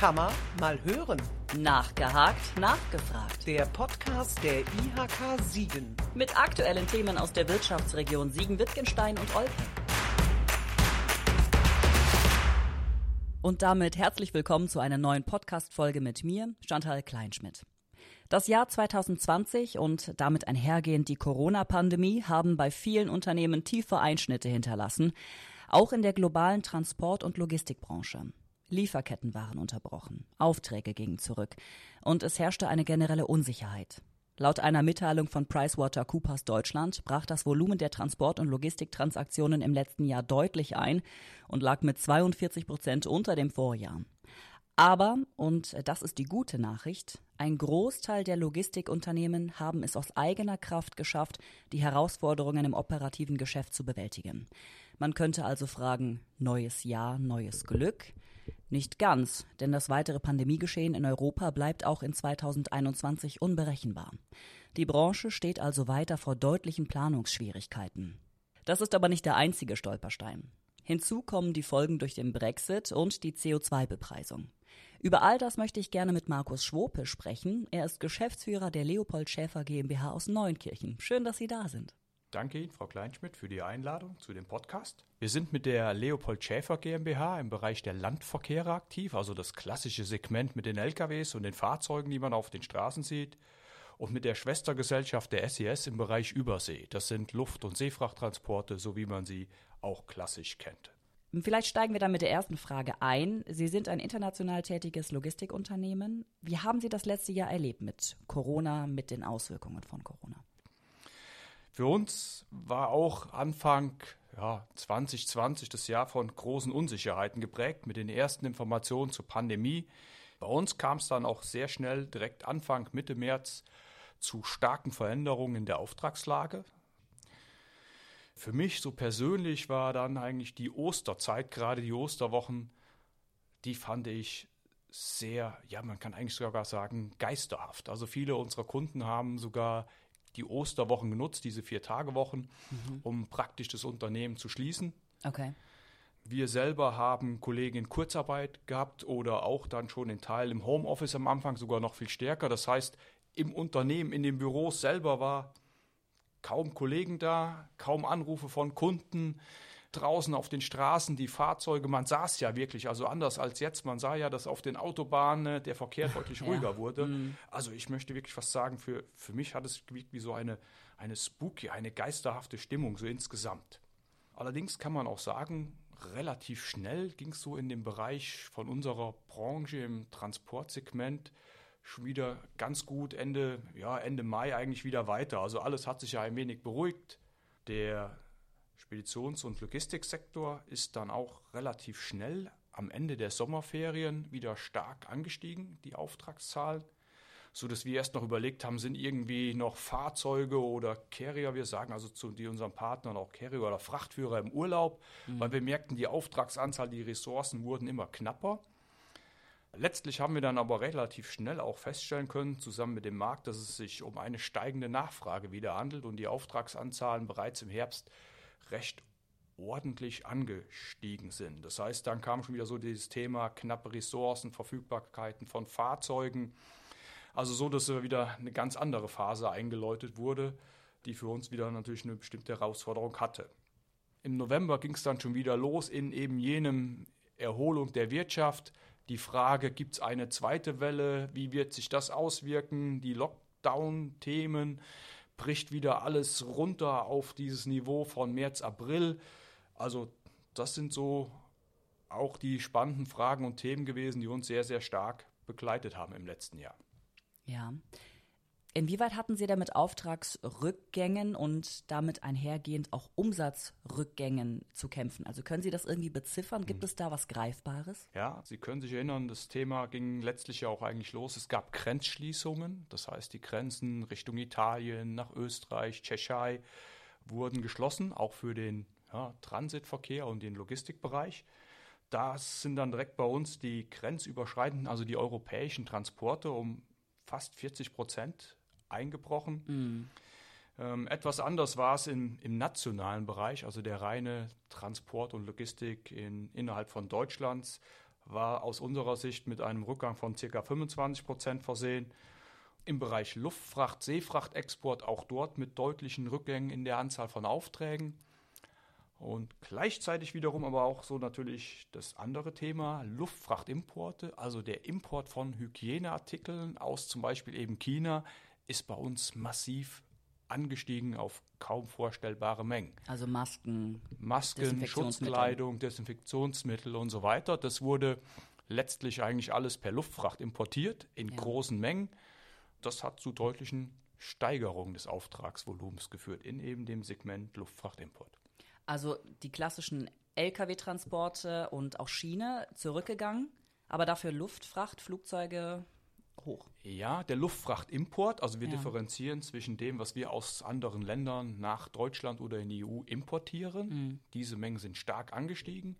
Man mal hören. Nachgehakt, nachgefragt. Der Podcast der IHK Siegen. Mit aktuellen Themen aus der Wirtschaftsregion Siegen-Wittgenstein und Olpe. Und damit herzlich willkommen zu einer neuen Podcast-Folge mit mir, Chantal Kleinschmidt. Das Jahr 2020 und damit einhergehend die Corona-Pandemie haben bei vielen Unternehmen tiefe Einschnitte hinterlassen, auch in der globalen Transport- und Logistikbranche. Lieferketten waren unterbrochen, Aufträge gingen zurück und es herrschte eine generelle Unsicherheit. Laut einer Mitteilung von PricewaterCoopers Deutschland brach das Volumen der Transport- und Logistiktransaktionen im letzten Jahr deutlich ein und lag mit 42 Prozent unter dem Vorjahr. Aber, und das ist die gute Nachricht, ein Großteil der Logistikunternehmen haben es aus eigener Kraft geschafft, die Herausforderungen im operativen Geschäft zu bewältigen. Man könnte also fragen, neues Jahr, neues Glück? Nicht ganz, denn das weitere Pandemiegeschehen in Europa bleibt auch in 2021 unberechenbar. Die Branche steht also weiter vor deutlichen Planungsschwierigkeiten. Das ist aber nicht der einzige Stolperstein. Hinzu kommen die Folgen durch den Brexit und die CO2-Bepreisung. Über all das möchte ich gerne mit Markus Schwope sprechen. Er ist Geschäftsführer der Leopold Schäfer GmbH aus Neunkirchen. Schön, dass Sie da sind. Danke Ihnen, Frau Kleinschmidt, für die Einladung zu dem Podcast. Wir sind mit der Leopold Schäfer GmbH im Bereich der Landverkehre aktiv, also das klassische Segment mit den LKWs und den Fahrzeugen, die man auf den Straßen sieht. Und mit der Schwestergesellschaft der SES im Bereich Übersee. Das sind Luft- und Seefrachttransporte, so wie man sie auch klassisch kennt. Vielleicht steigen wir dann mit der ersten Frage ein. Sie sind ein international tätiges Logistikunternehmen. Wie haben Sie das letzte Jahr erlebt mit Corona, mit den Auswirkungen von Corona? Für uns war auch Anfang ja, 2020 das Jahr von großen Unsicherheiten geprägt mit den ersten Informationen zur Pandemie. Bei uns kam es dann auch sehr schnell direkt Anfang Mitte März zu starken Veränderungen in der Auftragslage. Für mich so persönlich war dann eigentlich die Osterzeit, gerade die Osterwochen, die fand ich sehr, ja, man kann eigentlich sogar sagen, geisterhaft. Also viele unserer Kunden haben sogar die Osterwochen genutzt, diese Vier-Tage-Wochen, mhm. um praktisch das Unternehmen zu schließen. Okay. Wir selber haben Kollegen in Kurzarbeit gehabt oder auch dann schon in Teil im Homeoffice am Anfang sogar noch viel stärker. Das heißt, im Unternehmen, in den Büros selber war kaum Kollegen da, kaum Anrufe von Kunden. Draußen auf den Straßen, die Fahrzeuge, man sah es ja wirklich, also anders als jetzt. Man sah ja, dass auf den Autobahnen der Verkehr deutlich ruhiger ja. wurde. Mhm. Also ich möchte wirklich was sagen, für, für mich hat es wie so eine, eine spooky, eine geisterhafte Stimmung, so insgesamt. Allerdings kann man auch sagen, relativ schnell ging es so in dem Bereich von unserer Branche im Transportsegment schon wieder ganz gut Ende, ja, Ende Mai eigentlich wieder weiter. Also alles hat sich ja ein wenig beruhigt. Der Speditions- und Logistiksektor ist dann auch relativ schnell am Ende der Sommerferien wieder stark angestiegen, die Auftragszahlen so dass wir erst noch überlegt haben, sind irgendwie noch Fahrzeuge oder Carrier, wir sagen also zu die unseren Partnern auch Carrier oder Frachtführer im Urlaub, mhm. weil wir merkten, die Auftragsanzahl, die Ressourcen wurden immer knapper. Letztlich haben wir dann aber relativ schnell auch feststellen können, zusammen mit dem Markt, dass es sich um eine steigende Nachfrage wieder handelt und die Auftragsanzahlen bereits im Herbst recht ordentlich angestiegen sind. Das heißt, dann kam schon wieder so dieses Thema knappe Ressourcen, Verfügbarkeiten von Fahrzeugen. Also so, dass wieder eine ganz andere Phase eingeläutet wurde, die für uns wieder natürlich eine bestimmte Herausforderung hatte. Im November ging es dann schon wieder los in eben jenem Erholung der Wirtschaft. Die Frage, gibt es eine zweite Welle? Wie wird sich das auswirken? Die Lockdown-Themen, bricht wieder alles runter auf dieses Niveau von März, April. Also das sind so auch die spannenden Fragen und Themen gewesen, die uns sehr, sehr stark begleitet haben im letzten Jahr. Ja. Inwieweit hatten Sie denn mit Auftragsrückgängen und damit einhergehend auch Umsatzrückgängen zu kämpfen? Also können Sie das irgendwie beziffern? Gibt hm. es da was Greifbares? Ja, Sie können sich erinnern, das Thema ging letztlich ja auch eigentlich los. Es gab Grenzschließungen, das heißt die Grenzen Richtung Italien, nach Österreich, Tschechei wurden geschlossen, auch für den ja, Transitverkehr und den Logistikbereich. Das sind dann direkt bei uns die grenzüberschreitenden, also die europäischen Transporte um fast 40 Prozent eingebrochen. Mhm. Ähm, etwas anders war es im, im, nationalen Bereich, also der reine Transport und Logistik in, innerhalb von Deutschlands war aus unserer Sicht mit einem Rückgang von ca. 25 Prozent versehen. Im Bereich Luftfracht, Seefrachtexport auch dort mit deutlichen Rückgängen in der Anzahl von Aufträgen. Und gleichzeitig wiederum aber auch so natürlich das andere Thema, Luftfrachtimporte, also der Import von Hygieneartikeln aus zum Beispiel eben China, ist bei uns massiv angestiegen auf kaum vorstellbare Mengen. Also Masken, Masken, Schutzkleidung, Desinfektionsmittel und so weiter. Das wurde letztlich eigentlich alles per Luftfracht importiert in ja. großen Mengen. Das hat zu deutlichen Steigerungen des Auftragsvolumens geführt in eben dem Segment Luftfrachtimport. Also die klassischen Lkw-Transporte und auch Schiene zurückgegangen, aber dafür Luftfracht, Flugzeuge hoch. Ja, der Luftfrachtimport, also wir ja. differenzieren zwischen dem, was wir aus anderen Ländern nach Deutschland oder in die EU importieren. Mhm. Diese Mengen sind stark angestiegen,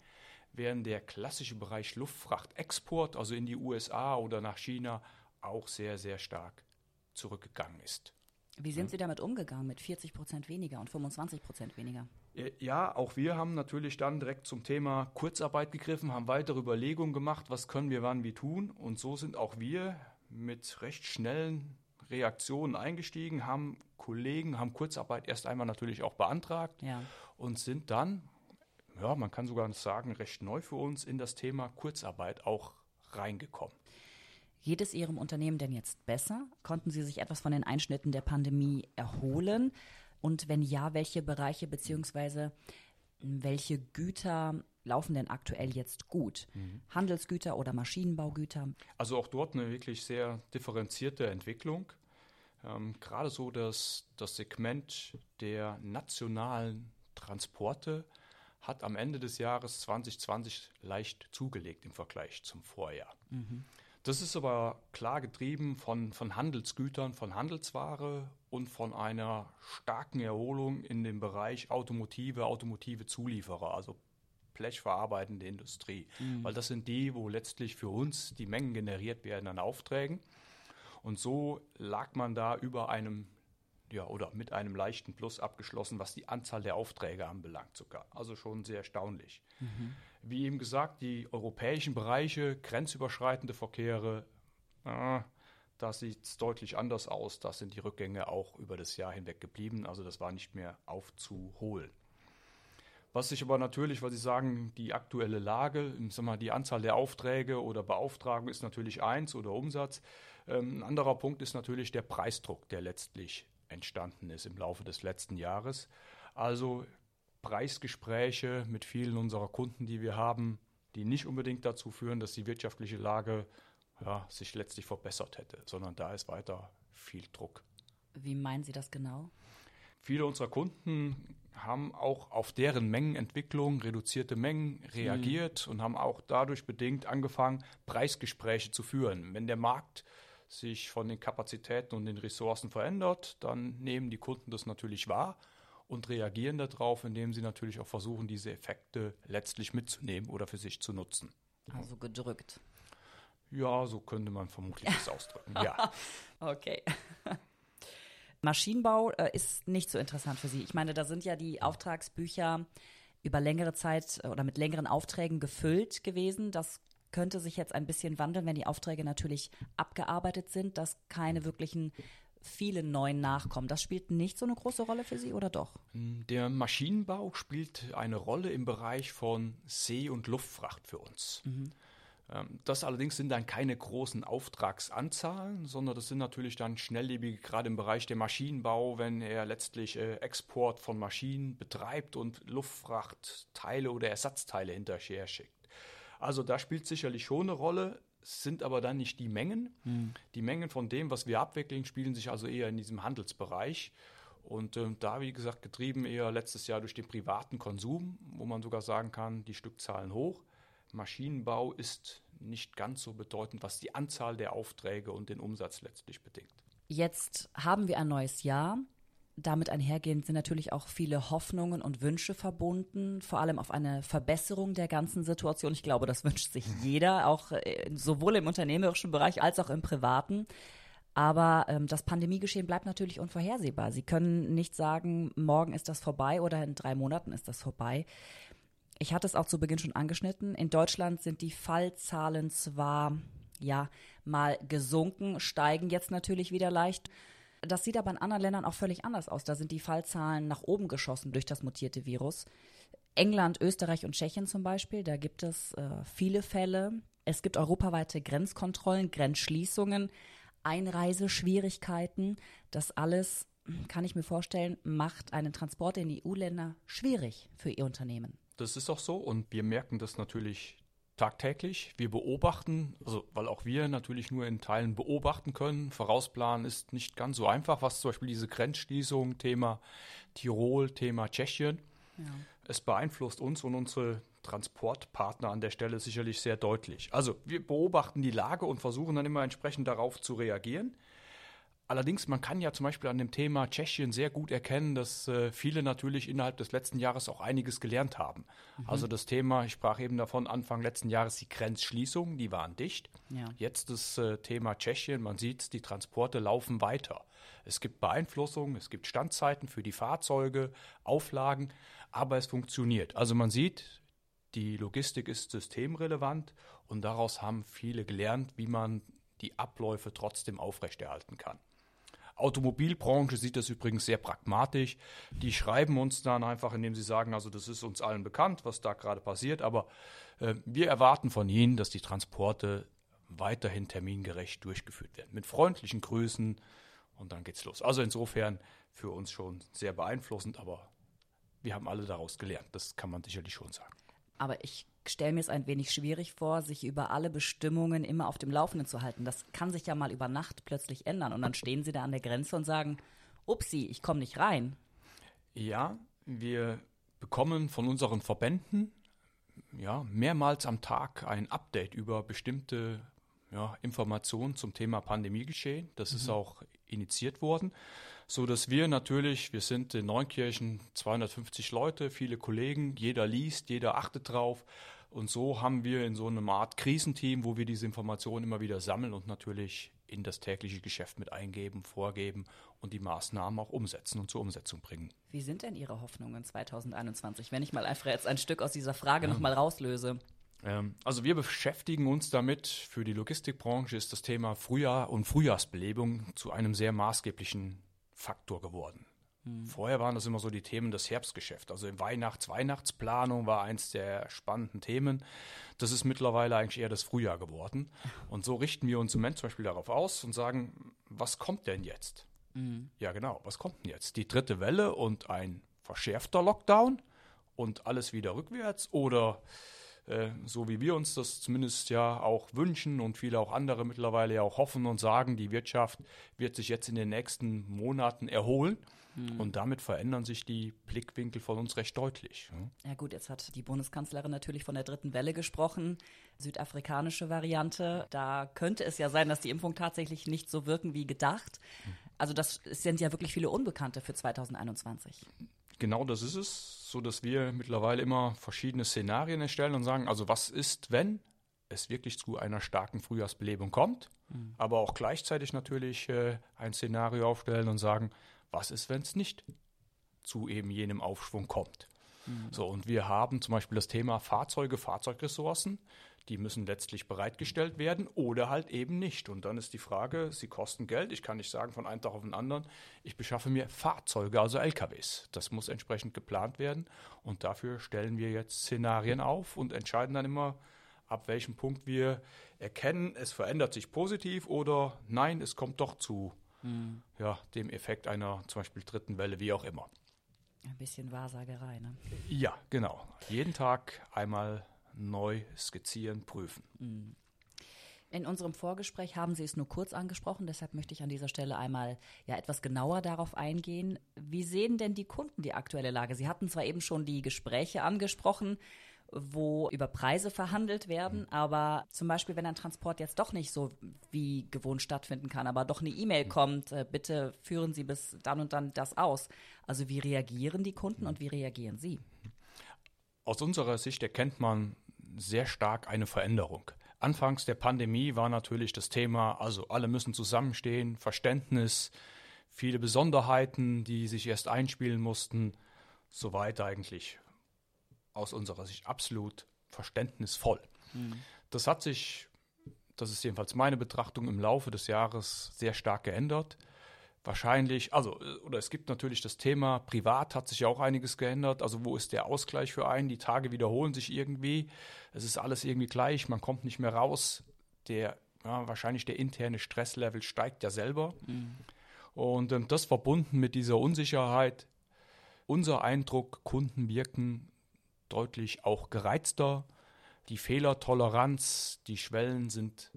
während der klassische Bereich Luftfrachtexport, also in die USA oder nach China, auch sehr, sehr stark zurückgegangen ist. Wie sind Sie damit umgegangen mit 40 Prozent weniger und 25 Prozent weniger? Äh, ja, auch wir haben natürlich dann direkt zum Thema Kurzarbeit gegriffen, haben weitere Überlegungen gemacht, was können wir wann wie tun. Und so sind auch wir mit recht schnellen Reaktionen eingestiegen, haben Kollegen, haben Kurzarbeit erst einmal natürlich auch beantragt ja. und sind dann, ja, man kann sogar sagen, recht neu für uns in das Thema Kurzarbeit auch reingekommen. Geht es Ihrem Unternehmen denn jetzt besser? Konnten Sie sich etwas von den Einschnitten der Pandemie erholen? Und wenn ja, welche Bereiche bzw. welche Güter laufen denn aktuell jetzt gut? Mhm. Handelsgüter oder Maschinenbaugüter? Also auch dort eine wirklich sehr differenzierte Entwicklung. Ähm, gerade so das, das Segment der nationalen Transporte hat am Ende des Jahres 2020 leicht zugelegt im Vergleich zum Vorjahr. Mhm. Das ist aber klar getrieben von, von Handelsgütern, von Handelsware und von einer starken Erholung in dem Bereich Automotive, automotive Zulieferer, also blechverarbeitende Industrie. Mhm. Weil das sind die, wo letztlich für uns die Mengen generiert werden an Aufträgen. Und so lag man da über einem ja, oder mit einem leichten Plus abgeschlossen, was die Anzahl der Aufträge anbelangt sogar. Also schon sehr erstaunlich. Mhm. Wie eben gesagt, die europäischen Bereiche, grenzüberschreitende Verkehre, äh, da sieht es deutlich anders aus. Da sind die Rückgänge auch über das Jahr hinweg geblieben. Also das war nicht mehr aufzuholen. Was sich aber natürlich, weil Sie sagen, die aktuelle Lage, sag mal, die Anzahl der Aufträge oder Beauftragungen ist natürlich eins oder Umsatz. Ähm, ein anderer Punkt ist natürlich der Preisdruck, der letztlich entstanden ist im Laufe des letzten Jahres. Also Preisgespräche mit vielen unserer Kunden, die wir haben, die nicht unbedingt dazu führen, dass die wirtschaftliche Lage ja, sich letztlich verbessert hätte, sondern da ist weiter viel Druck. Wie meinen Sie das genau? Viele unserer Kunden haben auch auf deren Mengenentwicklung, reduzierte Mengen reagiert mhm. und haben auch dadurch bedingt angefangen, Preisgespräche zu führen. Wenn der Markt sich von den Kapazitäten und den Ressourcen verändert, dann nehmen die Kunden das natürlich wahr und reagieren darauf, indem sie natürlich auch versuchen, diese Effekte letztlich mitzunehmen oder für sich zu nutzen. Also gedrückt. Ja, so könnte man vermutlich das ausdrücken. Ja. okay. Maschinenbau äh, ist nicht so interessant für Sie. Ich meine, da sind ja die Auftragsbücher über längere Zeit äh, oder mit längeren Aufträgen gefüllt gewesen. Das könnte sich jetzt ein bisschen wandeln, wenn die Aufträge natürlich abgearbeitet sind, dass keine wirklichen vielen neuen nachkommen. Das spielt nicht so eine große Rolle für Sie oder doch? Der Maschinenbau spielt eine Rolle im Bereich von See- und Luftfracht für uns. Mhm. Ähm, das allerdings sind dann keine großen Auftragsanzahlen, sondern das sind natürlich dann schnelllebige, gerade im Bereich der Maschinenbau, wenn er letztlich äh, Export von Maschinen betreibt und Luftfrachtteile oder Ersatzteile hinterher schickt. Also da spielt sicherlich schon eine Rolle, sind aber dann nicht die Mengen. Mhm. Die Mengen von dem, was wir abwickeln, spielen sich also eher in diesem Handelsbereich. Und äh, da, wie gesagt, getrieben eher letztes Jahr durch den privaten Konsum, wo man sogar sagen kann, die Stückzahlen hoch. Maschinenbau ist nicht ganz so bedeutend, was die Anzahl der Aufträge und den Umsatz letztlich bedingt. Jetzt haben wir ein neues Jahr. Damit einhergehend sind natürlich auch viele Hoffnungen und Wünsche verbunden, vor allem auf eine Verbesserung der ganzen Situation. Ich glaube, das wünscht sich jeder, auch äh, sowohl im unternehmerischen Bereich als auch im privaten. Aber ähm, das Pandemiegeschehen bleibt natürlich unvorhersehbar. Sie können nicht sagen, morgen ist das vorbei oder in drei Monaten ist das vorbei. Ich hatte es auch zu Beginn schon angeschnitten. In Deutschland sind die Fallzahlen zwar ja mal gesunken, steigen jetzt natürlich wieder leicht. Das sieht aber in anderen Ländern auch völlig anders aus. Da sind die Fallzahlen nach oben geschossen durch das mutierte Virus. England, Österreich und Tschechien zum Beispiel, da gibt es äh, viele Fälle. Es gibt europaweite Grenzkontrollen, Grenzschließungen, Einreiseschwierigkeiten. Das alles, kann ich mir vorstellen, macht einen Transport in EU-Länder schwierig für Ihr Unternehmen. Das ist auch so und wir merken das natürlich tagtäglich. Wir beobachten, also weil auch wir natürlich nur in Teilen beobachten können. Vorausplanen ist nicht ganz so einfach, was zum Beispiel diese Grenzschließung, Thema Tirol, Thema Tschechien. Ja. Es beeinflusst uns und unsere Transportpartner an der Stelle sicherlich sehr deutlich. Also wir beobachten die Lage und versuchen dann immer entsprechend darauf zu reagieren. Allerdings, man kann ja zum Beispiel an dem Thema Tschechien sehr gut erkennen, dass äh, viele natürlich innerhalb des letzten Jahres auch einiges gelernt haben. Mhm. Also das Thema, ich sprach eben davon, Anfang letzten Jahres die Grenzschließungen, die waren dicht. Ja. Jetzt das äh, Thema Tschechien, man sieht, die Transporte laufen weiter. Es gibt Beeinflussungen, es gibt Standzeiten für die Fahrzeuge, Auflagen, aber es funktioniert. Also man sieht, die Logistik ist systemrelevant und daraus haben viele gelernt, wie man die Abläufe trotzdem aufrechterhalten kann. Automobilbranche sieht das übrigens sehr pragmatisch. Die schreiben uns dann einfach, indem sie sagen, also das ist uns allen bekannt, was da gerade passiert, aber äh, wir erwarten von Ihnen, dass die Transporte weiterhin termingerecht durchgeführt werden. Mit freundlichen Grüßen und dann geht's los. Also insofern für uns schon sehr beeinflussend, aber wir haben alle daraus gelernt. Das kann man sicherlich schon sagen. Aber ich stelle mir es ein wenig schwierig vor, sich über alle Bestimmungen immer auf dem Laufenden zu halten. Das kann sich ja mal über Nacht plötzlich ändern und dann stehen sie da an der Grenze und sagen, upsi, ich komme nicht rein. Ja, wir bekommen von unseren Verbänden ja, mehrmals am Tag ein Update über bestimmte ja, Informationen zum Thema Pandemiegeschehen. Das mhm. ist auch initiiert worden, so dass wir natürlich, wir sind in Neunkirchen 250 Leute, viele Kollegen, jeder liest, jeder achtet drauf und so haben wir in so einem Art Krisenteam, wo wir diese Informationen immer wieder sammeln und natürlich in das tägliche Geschäft mit eingeben, vorgeben und die Maßnahmen auch umsetzen und zur Umsetzung bringen. Wie sind denn Ihre Hoffnungen 2021, wenn ich mal einfach jetzt ein Stück aus dieser Frage ja. nochmal rauslöse? Ähm, also wir beschäftigen uns damit. Für die Logistikbranche ist das Thema Frühjahr und Frühjahrsbelebung zu einem sehr maßgeblichen Faktor geworden. Mhm. Vorher waren das immer so die Themen des Herbstgeschäfts. Also Weihnachts-, Weihnachtsplanung war eins der spannenden Themen. Das ist mittlerweile eigentlich eher das Frühjahr geworden. Und so richten wir uns im Moment zum Beispiel darauf aus und sagen, was kommt denn jetzt? Mhm. Ja, genau, was kommt denn jetzt? Die dritte Welle und ein verschärfter Lockdown und alles wieder rückwärts oder äh, so wie wir uns das zumindest ja auch wünschen und viele auch andere mittlerweile ja auch hoffen und sagen, die Wirtschaft wird sich jetzt in den nächsten Monaten erholen. Mhm. Und damit verändern sich die Blickwinkel von uns recht deutlich. Ja gut, jetzt hat die Bundeskanzlerin natürlich von der dritten Welle gesprochen, südafrikanische Variante. Da könnte es ja sein, dass die Impfung tatsächlich nicht so wirken wie gedacht. Also das sind ja wirklich viele Unbekannte für 2021. Genau das ist es, so dass wir mittlerweile immer verschiedene Szenarien erstellen und sagen, also was ist, wenn es wirklich zu einer starken Frühjahrsbelebung kommt, mhm. aber auch gleichzeitig natürlich äh, ein Szenario aufstellen und sagen, was ist, wenn es nicht zu eben jenem Aufschwung kommt? Mhm. So, und wir haben zum Beispiel das Thema Fahrzeuge, Fahrzeugressourcen. Die müssen letztlich bereitgestellt werden oder halt eben nicht. Und dann ist die Frage, sie kosten Geld. Ich kann nicht sagen von einem Tag auf den anderen, ich beschaffe mir Fahrzeuge, also LKWs. Das muss entsprechend geplant werden. Und dafür stellen wir jetzt Szenarien auf und entscheiden dann immer, ab welchem Punkt wir erkennen, es verändert sich positiv oder nein, es kommt doch zu mhm. ja, dem Effekt einer zum Beispiel dritten Welle, wie auch immer. Ein bisschen Wahrsagerei, ne? Ja, genau. Jeden Tag einmal neu skizzieren, prüfen. Mhm. In unserem Vorgespräch haben Sie es nur kurz angesprochen, deshalb möchte ich an dieser Stelle einmal ja etwas genauer darauf eingehen. Wie sehen denn die Kunden die aktuelle Lage? Sie hatten zwar eben schon die Gespräche angesprochen, wo über Preise verhandelt werden. Mhm. Aber zum Beispiel, wenn ein Transport jetzt doch nicht so wie gewohnt stattfinden kann, aber doch eine E-Mail mhm. kommt, äh, bitte führen Sie bis dann und dann das aus. Also wie reagieren die Kunden und wie reagieren Sie? Aus unserer Sicht erkennt man sehr stark eine Veränderung. Anfangs der Pandemie war natürlich das Thema, also alle müssen zusammenstehen, Verständnis, viele Besonderheiten, die sich erst einspielen mussten, so weiter eigentlich aus unserer Sicht absolut verständnisvoll. Mhm. Das hat sich, das ist jedenfalls meine Betrachtung, im Laufe des Jahres sehr stark geändert. Wahrscheinlich, also, oder es gibt natürlich das Thema, privat hat sich auch einiges geändert. Also, wo ist der Ausgleich für einen? Die Tage wiederholen sich irgendwie. Es ist alles irgendwie gleich, man kommt nicht mehr raus. Der, ja, wahrscheinlich der interne Stresslevel steigt ja selber. Mhm. Und ähm, das verbunden mit dieser Unsicherheit, unser Eindruck, Kunden wirken deutlich auch gereizter. Die Fehlertoleranz, die Schwellen sind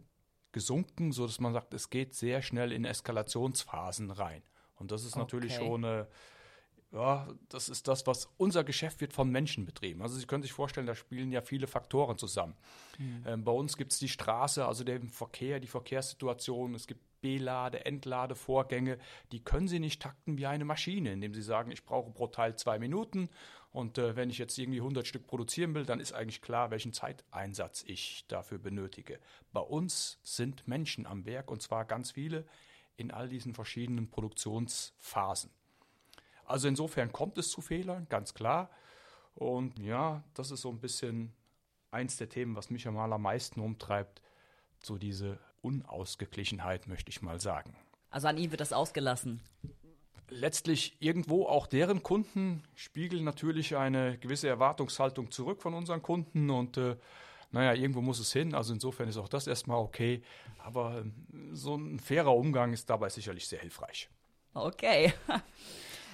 gesunken, sodass man sagt, es geht sehr schnell in Eskalationsphasen rein. Und das ist natürlich okay. schon eine, ja, das ist das, was unser Geschäft wird von Menschen betrieben. Also Sie können sich vorstellen, da spielen ja viele Faktoren zusammen. Mhm. Ähm, bei uns gibt es die Straße, also den Verkehr, die Verkehrssituation, es gibt Belade, Entladevorgänge, die können Sie nicht takten wie eine Maschine, indem Sie sagen, ich brauche pro Teil zwei Minuten und äh, wenn ich jetzt irgendwie 100 Stück produzieren will, dann ist eigentlich klar, welchen Zeiteinsatz ich dafür benötige. Bei uns sind Menschen am Werk und zwar ganz viele in all diesen verschiedenen Produktionsphasen. Also insofern kommt es zu Fehlern, ganz klar. Und ja, das ist so ein bisschen eins der Themen, was mich einmal am meisten umtreibt, so diese Unausgeglichenheit, möchte ich mal sagen. Also an ihm wird das ausgelassen letztlich irgendwo auch deren Kunden spiegeln natürlich eine gewisse Erwartungshaltung zurück von unseren Kunden und äh, naja, irgendwo muss es hin. Also insofern ist auch das erstmal okay. Aber äh, so ein fairer Umgang ist dabei sicherlich sehr hilfreich. Okay.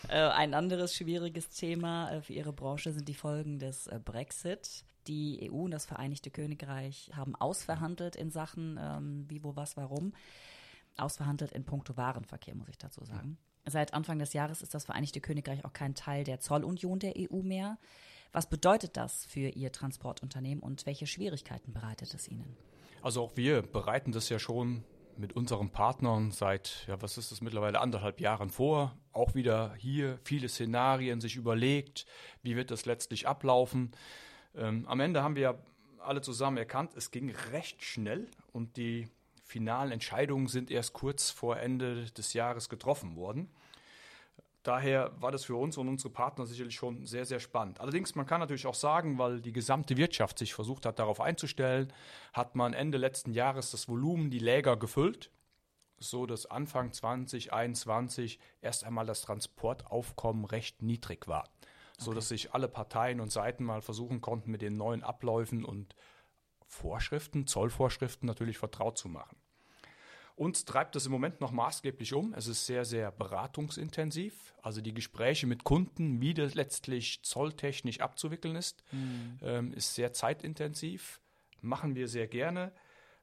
Äh, ein anderes schwieriges Thema äh, für Ihre Branche sind die Folgen des Brexit. Die EU und das Vereinigte Königreich haben ausverhandelt in Sachen ähm, wie, wo, was, warum. Ausverhandelt in puncto Warenverkehr, muss ich dazu sagen. Seit Anfang des Jahres ist das Vereinigte Königreich auch kein Teil der Zollunion der EU mehr. Was bedeutet das für Ihr Transportunternehmen und welche Schwierigkeiten bereitet es Ihnen? Also auch wir bereiten das ja schon mit unseren Partnern seit, ja, was ist das mittlerweile, anderthalb Jahren vor. Auch wieder hier viele Szenarien sich überlegt, wie wird das letztlich ablaufen. Ähm, am Ende haben wir alle zusammen erkannt, es ging recht schnell und die finalen Entscheidungen sind erst kurz vor Ende des Jahres getroffen worden. Daher war das für uns und unsere Partner sicherlich schon sehr, sehr spannend. Allerdings, man kann natürlich auch sagen, weil die gesamte Wirtschaft sich versucht hat, darauf einzustellen, hat man Ende letzten Jahres das Volumen, die Läger gefüllt, so dass Anfang 2021 erst einmal das Transportaufkommen recht niedrig war. So dass sich alle Parteien und Seiten mal versuchen konnten, mit den neuen Abläufen und Vorschriften, Zollvorschriften natürlich vertraut zu machen. Uns treibt das im Moment noch maßgeblich um. Es ist sehr, sehr beratungsintensiv. Also die Gespräche mit Kunden, wie das letztlich zolltechnisch abzuwickeln ist, mhm. ähm, ist sehr zeitintensiv. Machen wir sehr gerne.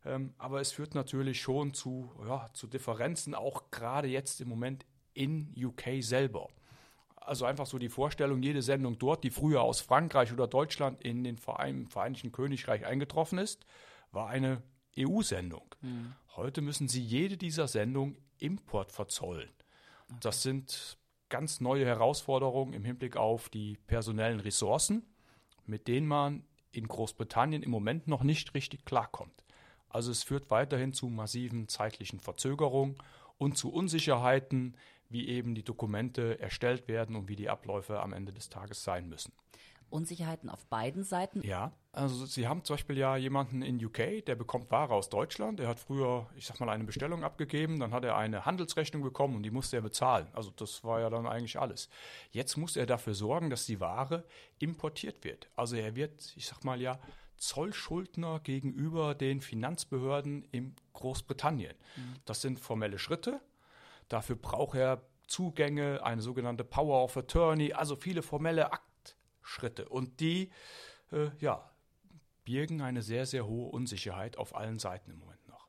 Ähm, aber es führt natürlich schon zu, ja, zu Differenzen, auch gerade jetzt im Moment in UK selber. Also einfach so die Vorstellung, jede Sendung dort, die früher aus Frankreich oder Deutschland in den Verein, Vereinigten Königreich eingetroffen ist, war eine EU-Sendung. Mhm. Heute müssen Sie jede dieser Sendungen Import verzollen. Okay. Das sind ganz neue Herausforderungen im Hinblick auf die personellen Ressourcen, mit denen man in Großbritannien im Moment noch nicht richtig klarkommt. Also es führt weiterhin zu massiven zeitlichen Verzögerungen und zu Unsicherheiten wie eben die Dokumente erstellt werden und wie die Abläufe am Ende des Tages sein müssen. Unsicherheiten auf beiden Seiten? Ja, also Sie haben zum Beispiel ja jemanden in UK, der bekommt Ware aus Deutschland. Der hat früher, ich sag mal, eine Bestellung abgegeben, dann hat er eine Handelsrechnung bekommen und die musste er bezahlen. Also das war ja dann eigentlich alles. Jetzt muss er dafür sorgen, dass die Ware importiert wird. Also er wird, ich sag mal ja, Zollschuldner gegenüber den Finanzbehörden in Großbritannien. Mhm. Das sind formelle Schritte, Dafür braucht er Zugänge, eine sogenannte Power of Attorney, also viele formelle Aktschritte. Und die, äh, ja, birgen eine sehr, sehr hohe Unsicherheit auf allen Seiten im Moment noch.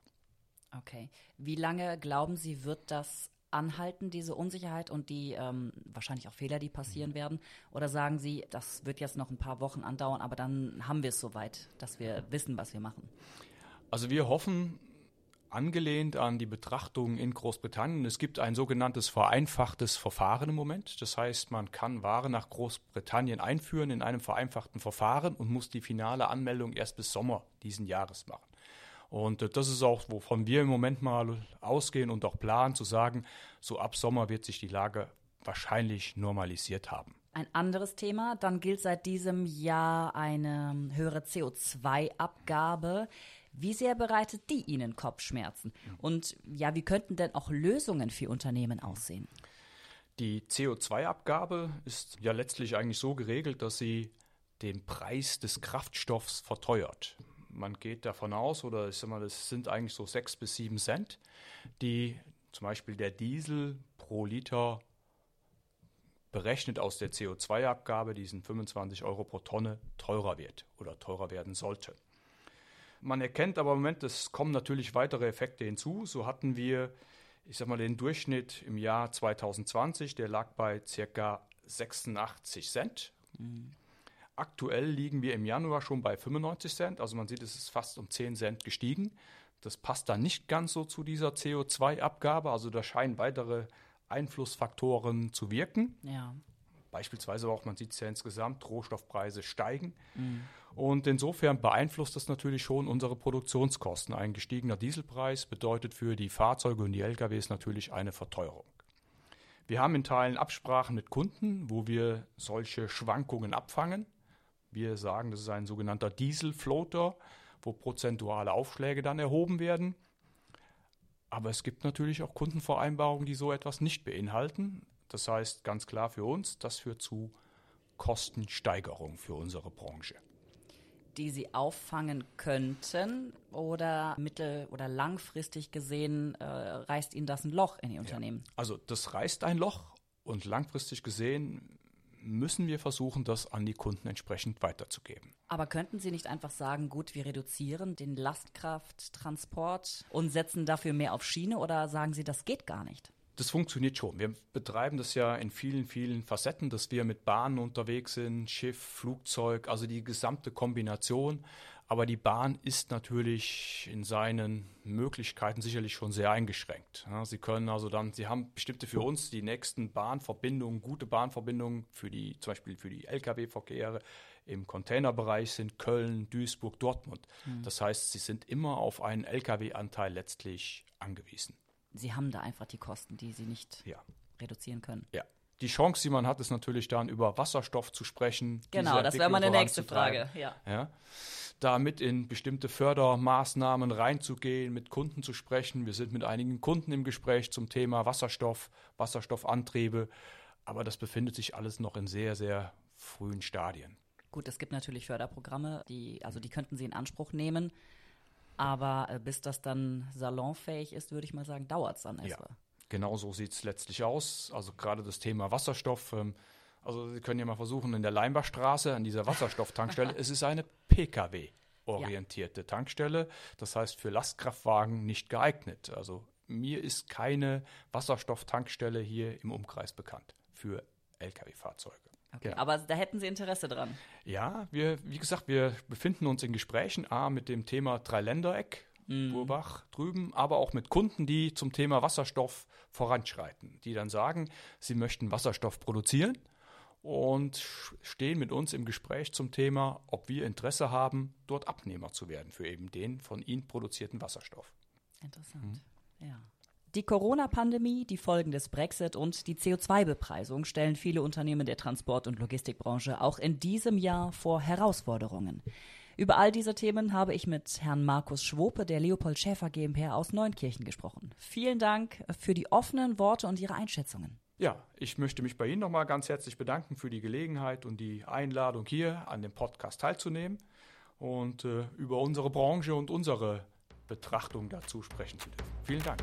Okay. Wie lange glauben Sie, wird das anhalten, diese Unsicherheit und die ähm, wahrscheinlich auch Fehler, die passieren mhm. werden? Oder sagen Sie, das wird jetzt noch ein paar Wochen andauern, aber dann haben wir es soweit, dass wir wissen, was wir machen? Also wir hoffen, angelehnt an die Betrachtung in Großbritannien. Es gibt ein sogenanntes vereinfachtes Verfahren im Moment. Das heißt, man kann Ware nach Großbritannien einführen in einem vereinfachten Verfahren und muss die finale Anmeldung erst bis Sommer diesen Jahres machen. Und äh, das ist auch, wovon wir im Moment mal ausgehen und auch planen, zu sagen, so ab Sommer wird sich die Lage wahrscheinlich normalisiert haben. Ein anderes Thema, dann gilt seit diesem Jahr eine höhere CO2-Abgabe. Wie sehr bereitet die Ihnen Kopfschmerzen? Und ja, wie könnten denn auch Lösungen für Unternehmen aussehen? Die CO2-Abgabe ist ja letztlich eigentlich so geregelt, dass sie den Preis des Kraftstoffs verteuert. Man geht davon aus, oder ich sag mal, das sind eigentlich so sechs bis sieben Cent, die zum Beispiel der Diesel pro Liter berechnet aus der CO2-Abgabe, diesen 25 Euro pro Tonne, teurer wird oder teurer werden sollte. Man erkennt aber im Moment, es kommen natürlich weitere Effekte hinzu. So hatten wir, ich sag mal, den Durchschnitt im Jahr 2020, der lag bei circa 86 Cent. Mhm. Aktuell liegen wir im Januar schon bei 95 Cent. Also man sieht, es ist fast um 10 Cent gestiegen. Das passt dann nicht ganz so zu dieser CO2-Abgabe. Also da scheinen weitere Einflussfaktoren zu wirken. Ja. Beispielsweise auch, man sieht es ja insgesamt, Rohstoffpreise steigen. Mhm. Und insofern beeinflusst das natürlich schon unsere Produktionskosten. Ein gestiegener Dieselpreis bedeutet für die Fahrzeuge und die LKWs natürlich eine Verteuerung. Wir haben in Teilen Absprachen mit Kunden, wo wir solche Schwankungen abfangen. Wir sagen, das ist ein sogenannter Dieselfloater, wo prozentuale Aufschläge dann erhoben werden. Aber es gibt natürlich auch Kundenvereinbarungen, die so etwas nicht beinhalten. Das heißt ganz klar für uns, das führt zu Kostensteigerung für unsere Branche. Die Sie auffangen könnten oder mittel- oder langfristig gesehen äh, reißt Ihnen das ein Loch in Ihr Unternehmen? Ja. Also das reißt ein Loch und langfristig gesehen müssen wir versuchen, das an die Kunden entsprechend weiterzugeben. Aber könnten Sie nicht einfach sagen, gut, wir reduzieren den Lastkrafttransport und setzen dafür mehr auf Schiene oder sagen Sie, das geht gar nicht? Das funktioniert schon. Wir betreiben das ja in vielen, vielen Facetten, dass wir mit Bahnen unterwegs sind, Schiff, Flugzeug, also die gesamte Kombination. Aber die Bahn ist natürlich in seinen Möglichkeiten sicherlich schon sehr eingeschränkt. Sie können also dann, Sie haben bestimmte für uns die nächsten Bahnverbindungen, gute Bahnverbindungen für die, zum Beispiel für die Lkw-Verkehre im Containerbereich sind Köln, Duisburg, Dortmund. Mhm. Das heißt, Sie sind immer auf einen Lkw-Anteil letztlich angewiesen. Sie haben da einfach die Kosten, die Sie nicht ja. reduzieren können. Ja. Die Chance, die man hat, ist natürlich dann über Wasserstoff zu sprechen. Genau, das wäre meine nächste Frage. Ja. ja. Damit in bestimmte Fördermaßnahmen reinzugehen, mit Kunden zu sprechen. Wir sind mit einigen Kunden im Gespräch zum Thema Wasserstoff, Wasserstoffantriebe. Aber das befindet sich alles noch in sehr, sehr frühen Stadien. Gut, es gibt natürlich Förderprogramme, die, also die könnten Sie in Anspruch nehmen. Aber äh, bis das dann salonfähig ist, würde ich mal sagen, dauert es dann erstmal. Ja, genau so sieht es letztlich aus. Also gerade das Thema Wasserstoff. Ähm, also Sie können ja mal versuchen, in der Leimbachstraße, an dieser Wasserstofftankstelle, es ist eine Pkw orientierte ja. Tankstelle. Das heißt für Lastkraftwagen nicht geeignet. Also mir ist keine Wasserstofftankstelle hier im Umkreis bekannt für Lkw-Fahrzeuge. Okay, ja. Aber da hätten Sie Interesse dran. Ja, wir, wie gesagt, wir befinden uns in Gesprächen, A, mit dem Thema Dreiländereck, mhm. Burbach drüben, aber auch mit Kunden, die zum Thema Wasserstoff voranschreiten, die dann sagen, sie möchten Wasserstoff produzieren und stehen mit uns im Gespräch zum Thema, ob wir Interesse haben, dort Abnehmer zu werden für eben den von ihnen produzierten Wasserstoff. Interessant, mhm. ja. Die Corona-Pandemie, die Folgen des Brexit und die CO2-Bepreisung stellen viele Unternehmen der Transport- und Logistikbranche auch in diesem Jahr vor Herausforderungen. Über all diese Themen habe ich mit Herrn Markus Schwope der Leopold Schäfer GmbH aus Neunkirchen gesprochen. Vielen Dank für die offenen Worte und Ihre Einschätzungen. Ja, ich möchte mich bei Ihnen nochmal ganz herzlich bedanken für die Gelegenheit und die Einladung hier an dem Podcast teilzunehmen und äh, über unsere Branche und unsere Betrachtung dazu sprechen zu dürfen. Vielen Dank